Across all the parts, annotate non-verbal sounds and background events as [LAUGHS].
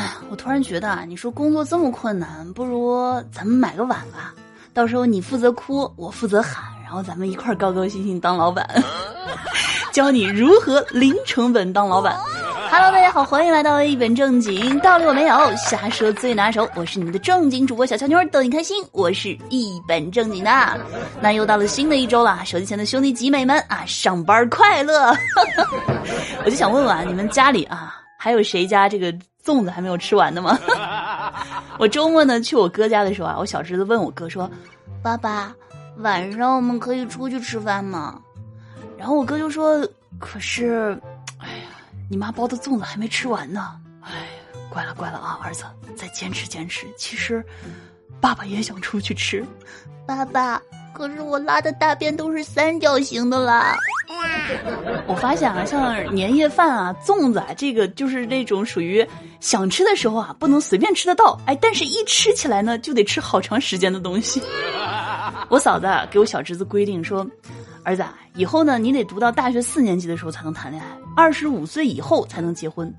哎，我突然觉得啊，你说工作这么困难，不如咱们买个碗吧，到时候你负责哭，我负责喊，然后咱们一块儿高高兴兴当老板，[LAUGHS] 教你如何零成本当老板。Hello，大家好，欢迎来到一本正经，道理我没有，瞎说最拿手。我是你们的正经主播小乔妞，逗你开心。我是一本正经的。那又到了新的一周了，手机前的兄弟姐妹们啊，上班快乐！[LAUGHS] 我就想问问啊，你们家里啊，还有谁家这个粽子还没有吃完的吗？[LAUGHS] 我周末呢去我哥家的时候啊，我小侄子问我哥说：“爸爸，晚上我们可以出去吃饭吗？”然后我哥就说：“可是。”哎呀你妈包的粽子还没吃完呢，哎，乖了乖了啊，儿子，再坚持坚持。其实，爸爸也想出去吃。爸爸，可是我拉的大便都是三角形的啦。我发现啊，像年夜饭啊、粽子啊，这个就是那种属于想吃的时候啊，不能随便吃得到。哎，但是一吃起来呢，就得吃好长时间的东西。我嫂子给我小侄子规定说。儿子，以后呢，你得读到大学四年级的时候才能谈恋爱，二十五岁以后才能结婚。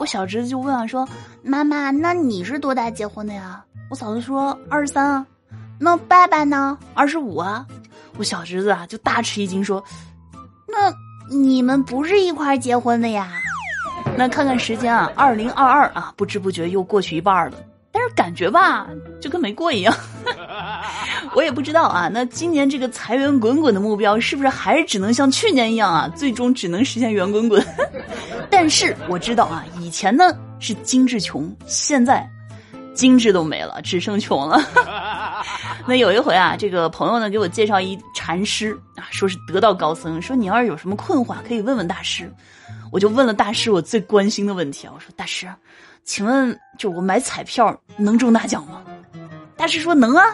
我小侄子就问啊，说：“妈妈，那你是多大结婚的呀？”我嫂子说：“二十三啊。”那爸爸呢？二十五啊。我小侄子啊就大吃一惊说：“那你们不是一块结婚的呀？”那看看时间啊，二零二二啊，不知不觉又过去一半了。但是感觉吧，就跟没过一样。[LAUGHS] 我也不知道啊，那今年这个财源滚滚的目标是不是还是只能像去年一样啊？最终只能实现圆滚滚。[LAUGHS] 但是我知道啊，以前呢是精致穷，现在精致都没了，只剩穷了。[LAUGHS] 那有一回啊，这个朋友呢给我介绍一禅师啊，说是得道高僧，说你要是有什么困惑可以问问大师。我就问了大师我最关心的问题啊，我说大师。请问，就我买彩票能中大奖吗？大师说能啊。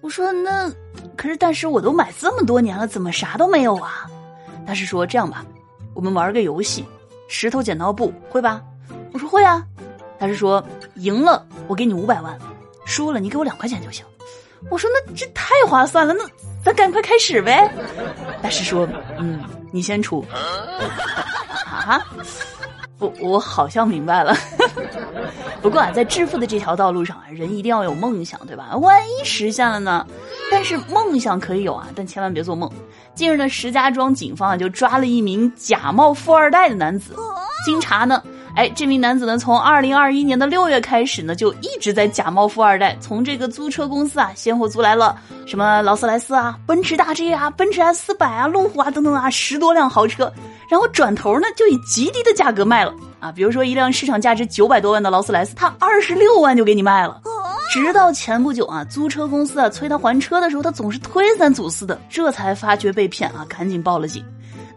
我说那，可是大师我都买这么多年了，怎么啥都没有啊？大师说这样吧，我们玩个游戏，石头剪刀布，会吧？我说会啊。大师说赢了我给你五百万，输了你给我两块钱就行。我说那这太划算了，那咱赶快开始呗。大师说嗯，你先出。啊？我我好像明白了，不过啊，在致富的这条道路上啊，人一定要有梦想，对吧？万一实现了呢？但是梦想可以有啊，但千万别做梦。近日呢，石家庄警方啊就抓了一名假冒富二代的男子，经查呢。哎，这名男子呢，从二零二一年的六月开始呢，就一直在假冒富二代，从这个租车公司啊，先后租来了什么劳斯莱斯啊、奔驰大 G 啊、奔驰 S 四百啊、路虎啊等等啊，十多辆豪车，然后转头呢，就以极低的价格卖了啊，比如说一辆市场价值九百多万的劳斯莱斯，他二十六万就给你卖了。直到前不久啊，租车公司啊催他还车的时候，他总是推三阻四的，这才发觉被骗啊，赶紧报了警。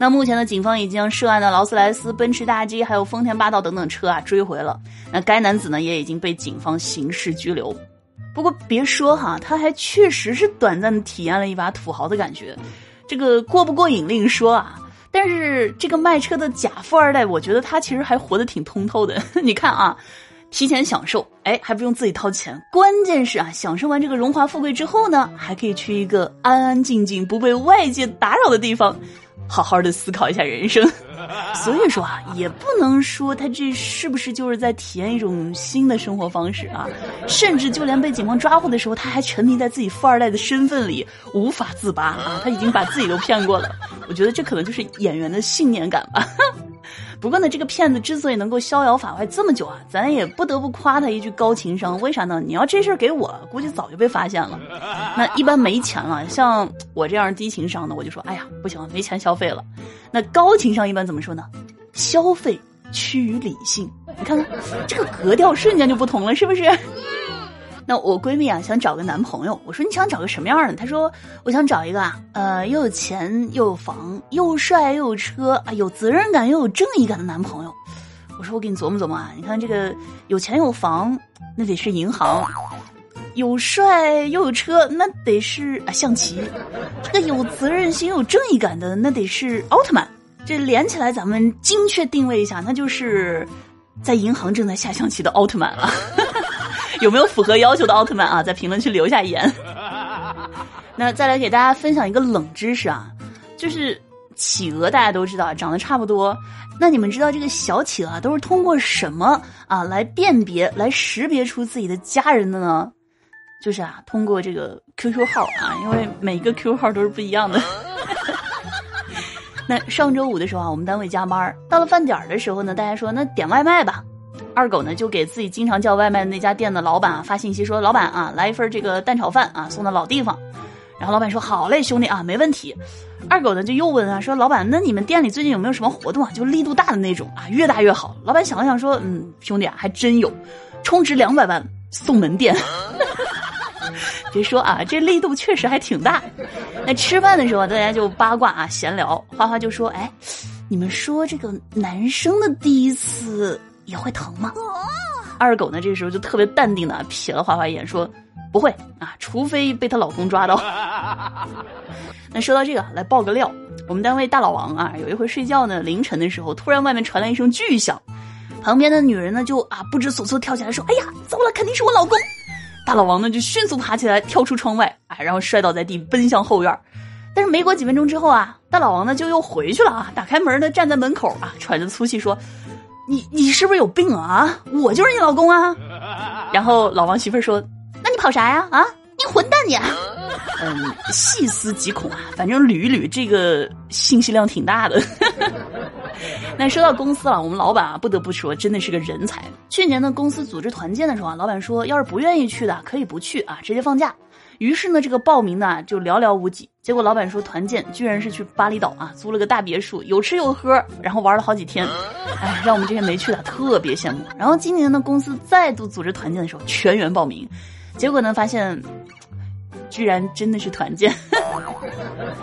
那目前呢，警方已经将涉案的劳斯莱斯、奔驰大 G 还有丰田霸道等等车啊追回了。那该男子呢也已经被警方刑事拘留。不过别说哈，他还确实是短暂的体验了一把土豪的感觉。这个过不过瘾另说啊，但是这个卖车的假富二代，我觉得他其实还活得挺通透的。[LAUGHS] 你看啊，提前享受，哎，还不用自己掏钱。关键是啊，享受完这个荣华富贵之后呢，还可以去一个安安静静、不被外界打扰的地方。好好的思考一下人生，[LAUGHS] 所以说啊，也不能说他这是不是就是在体验一种新的生活方式啊？甚至就连被警方抓获的时候，他还沉迷在自己富二代的身份里无法自拔啊！他已经把自己都骗过了，我觉得这可能就是演员的信念感吧。不过呢，这个骗子之所以能够逍遥法外这么久啊，咱也不得不夸他一句高情商。为啥呢？你要这事儿给我，估计早就被发现了。那一般没钱了，像我这样低情商的，我就说，哎呀，不行了，没钱消费了。那高情商一般怎么说呢？消费趋于理性。你看看这个格调，瞬间就不同了，是不是？那我闺蜜啊想找个男朋友，我说你想找个什么样的？她说我想找一个啊，呃又有钱又有房又帅又有车啊有责任感又有正义感的男朋友。我说我给你琢磨琢磨啊，你看这个有钱有房那得是银行，有帅又有车那得是啊象棋，这个有责任心有正义感的那得是奥特曼。这连起来咱们精确定位一下，那就是在银行正在下象棋的奥特曼啊。有没有符合要求的奥特曼啊？在评论区留下言。[LAUGHS] 那再来给大家分享一个冷知识啊，就是企鹅大家都知道长得差不多，那你们知道这个小企鹅都是通过什么啊来辨别、来识别出自己的家人的呢？就是啊，通过这个 QQ 号啊，因为每个 QQ 号都是不一样的。[LAUGHS] 那上周五的时候啊，我们单位加班，到了饭点儿的时候呢，大家说那点外卖吧。二狗呢就给自己经常叫外卖的那家店的老板啊发信息说：“老板啊，来一份这个蛋炒饭啊，送到老地方。”然后老板说：“好嘞，兄弟啊，没问题。”二狗呢就又问啊说：“老板，那你们店里最近有没有什么活动啊？就力度大的那种啊，越大越好。”老板想了想说：“嗯，兄弟啊，还真有，充值两百万送门店。[LAUGHS] 别说啊，这力度确实还挺大。那吃饭的时候大家就八卦啊闲聊，花花就说：“哎，你们说这个男生的第一次也会疼吗？”二狗呢这个时候就特别淡定的瞥了花花一眼说。不会啊，除非被她老公抓到。[LAUGHS] 那说到这个，来爆个料，我们单位大老王啊，有一回睡觉呢，凌晨的时候，突然外面传来一声巨响，旁边的女人呢就啊不知所措跳起来说：“哎呀，糟了，肯定是我老公！”大老王呢就迅速爬起来跳出窗外，哎，然后摔倒在地，奔向后院。但是没过几分钟之后啊，大老王呢就又回去了啊，打开门呢站在门口啊，喘着粗气说：“你你是不是有病啊？我就是你老公啊！” [LAUGHS] 然后老王媳妇说。那你跑啥呀？啊，你混蛋你！[LAUGHS] 嗯，细思极恐啊，反正捋一捋，这个信息量挺大的。[LAUGHS] 那说到公司了，我们老板啊，不得不说，真的是个人才。去年呢，公司组织团建的时候啊，老板说，要是不愿意去的，可以不去啊，直接放假。于是呢，这个报名呢就寥寥无几。结果老板说，团建居然是去巴厘岛啊，租了个大别墅，有吃有喝，然后玩了好几天。哎，让我们这些没去的特别羡慕。然后今年呢，公司再度组织团建的时候，全员报名。结果呢，发现居然真的是团建。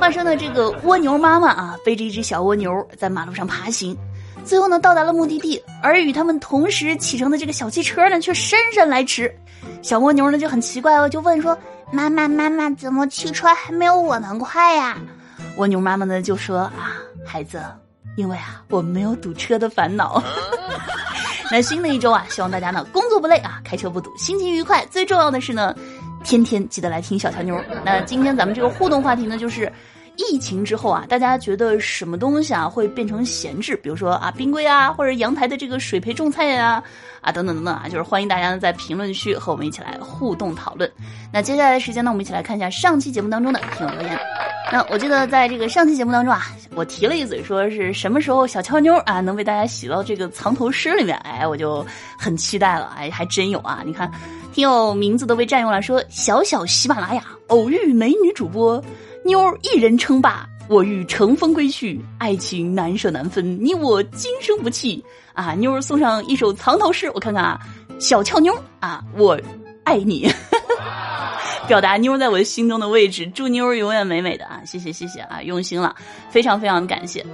话说呢，这个蜗牛妈妈啊，背着一只小蜗牛在马路上爬行，最后呢到达了目的地，而与他们同时启程的这个小汽车呢却姗姗来迟。小蜗牛呢就很奇怪哦，就问说：“妈妈妈妈，怎么汽车还没有我们快呀？”蜗牛妈妈呢就说：“啊，孩子，因为啊我们没有堵车的烦恼。[LAUGHS] ”那新的一周啊，希望大家呢工作不累啊，开车不堵，心情愉快。最重要的是呢，天天记得来听小乔妞。那今天咱们这个互动话题呢，就是疫情之后啊，大家觉得什么东西啊会变成闲置？比如说啊，冰柜啊，或者阳台的这个水培种菜呀，啊等等等等啊，就是欢迎大家呢在评论区和我们一起来互动讨论。那接下来的时间呢，我们一起来看一下上期节目当中的听友留言。那我记得在这个上期节目当中啊，我提了一嘴，说是什么时候小俏妞啊能被大家洗到这个藏头诗里面？哎，我就很期待了。哎，还真有啊！你看，听友名字都被占用了，说小小喜马拉雅偶遇美女主播妞儿一人称霸，我欲乘风归去，爱情难舍难分，你我今生不弃啊！妞儿送上一首藏头诗，我看看啊，小俏妞啊，我爱你。表达妞在我心中的位置，祝妞永远美美的啊！谢谢谢谢啊，用心了，非常非常感谢。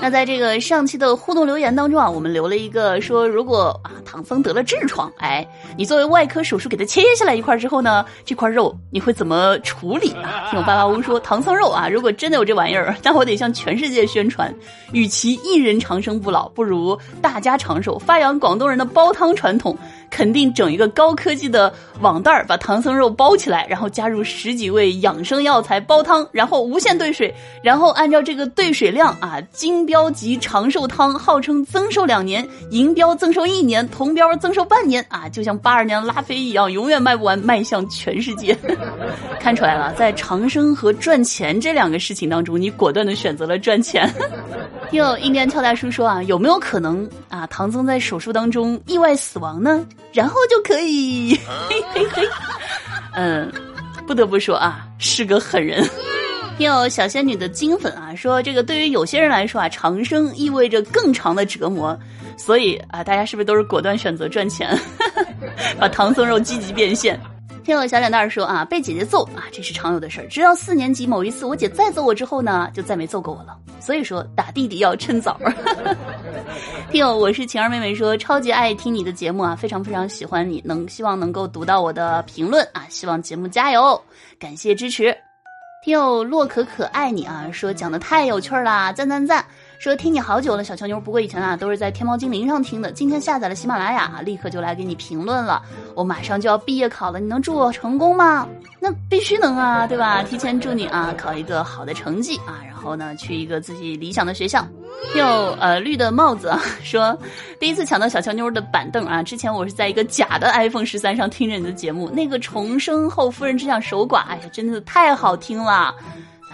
那在这个上期的互动留言当中啊，我们留了一个说，如果啊唐僧得了痔疮，哎，你作为外科手术给他切下来一块之后呢，这块肉你会怎么处理啊？[LAUGHS] 听我爸爸屋说，唐僧肉啊，如果真的有这玩意儿，那我得向全世界宣传，与其一人长生不老，不如大家长寿，发扬广东人的煲汤传统。[LAUGHS] 肯定整一个高科技的网袋儿，把唐僧肉包起来，然后加入十几味养生药材煲汤，然后无限兑水，然后按照这个兑水量啊，金标级长寿汤号称增寿两年，银标增寿一年，铜标增寿半年啊，就像八二年拉菲一样，永远卖不完，迈向全世界。[LAUGHS] 看出来了，在长生和赚钱这两个事情当中，你果断的选择了赚钱。听印第安俏大叔说啊，有没有可能啊，唐僧在手术当中意外死亡呢？然后就可以，嘿嘿嘿，嗯，不得不说啊，是个狠人。听有小仙女的金粉啊，说这个对于有些人来说啊，长生意味着更长的折磨，所以啊，大家是不是都是果断选择赚钱，[LAUGHS] 把唐僧肉积极变现？听我小脸蛋儿说啊，被姐姐揍啊，这是常有的事儿。直到四年级某一次，我姐再揍我之后呢，就再没揍过我了。所以说，打弟弟要趁早。[LAUGHS] 听友，我是晴儿妹妹说，超级爱听你的节目啊，非常非常喜欢你，能希望能够读到我的评论啊，希望节目加油，感谢支持。听友洛可可爱你啊，说讲的太有趣儿啦，赞赞赞。说听你好久了，小乔妞。不过以前啊都是在天猫精灵上听的，今天下载了喜马拉雅，立刻就来给你评论了。我马上就要毕业考了，你能祝我成功吗？那必须能啊，对吧？提前祝你啊考一个好的成绩啊，然后呢去一个自己理想的学校。又呃绿的帽子啊说，第一次抢到小乔妞的板凳啊，之前我是在一个假的 iPhone 十三上听着你的节目，那个重生后夫人只想守寡，哎呀，真的太好听了。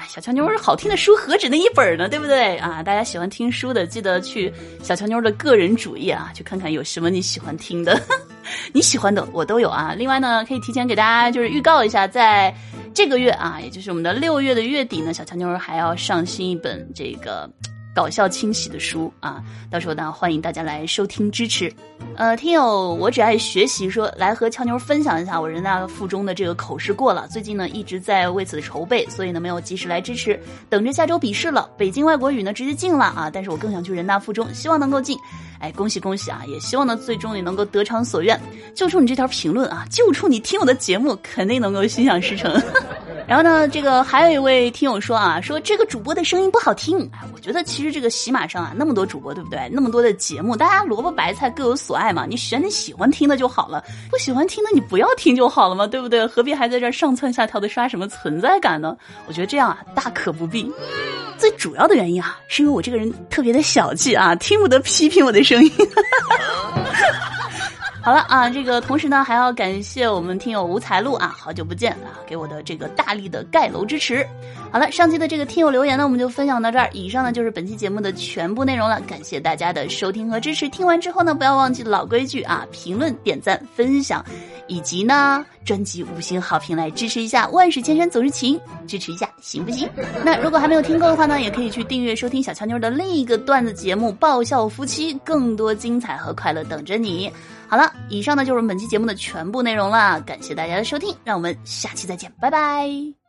小乔妞儿好听的书何止那一本呢，对不对啊？大家喜欢听书的，记得去小乔妞儿的个人主页啊，去看看有什么你喜欢听的，[LAUGHS] 你喜欢的我都有啊。另外呢，可以提前给大家就是预告一下，在这个月啊，也就是我们的六月的月底呢，小乔妞儿还要上新一本这个。搞笑清洗的书啊，到时候呢，欢迎大家来收听支持。呃，听友我只爱学习说来和俏妞分享一下我人大附中的这个口试过了，最近呢一直在为此筹备，所以呢没有及时来支持，等着下周笔试了。北京外国语呢直接进了啊，但是我更想去人大附中，希望能够进。哎，恭喜恭喜啊！也希望呢最终也能够得偿所愿。就冲你这条评论啊，就冲你听我的节目，肯定能够心想事成。然后呢，这个还有一位听友说啊，说这个主播的声音不好听。哎，我觉得其实这个喜马上啊，那么多主播，对不对？那么多的节目，大家萝卜白菜各有所爱嘛。你选你喜欢听的就好了，不喜欢听的你不要听就好了嘛，对不对？何必还在这上蹿下跳的刷什么存在感呢？我觉得这样啊，大可不必。最主要的原因啊，是因为我这个人特别的小气啊，听不得批评我的声音。[LAUGHS] 好了啊，这个同时呢，还要感谢我们听友吴才路啊，好久不见啊，给我的这个大力的盖楼支持。好了，上期的这个听友留言呢，我们就分享到这儿。以上呢就是本期节目的全部内容了，感谢大家的收听和支持。听完之后呢，不要忘记老规矩啊，评论、点赞、分享，以及呢专辑五星好评来支持一下。万水千山总是情，支持一下行不行？[LAUGHS] 那如果还没有听够的话呢，也可以去订阅收听小乔妞的另一个段子节目《爆笑夫妻》，更多精彩和快乐等着你。好了，以上呢就是本期节目的全部内容了，感谢大家的收听，让我们下期再见，拜拜。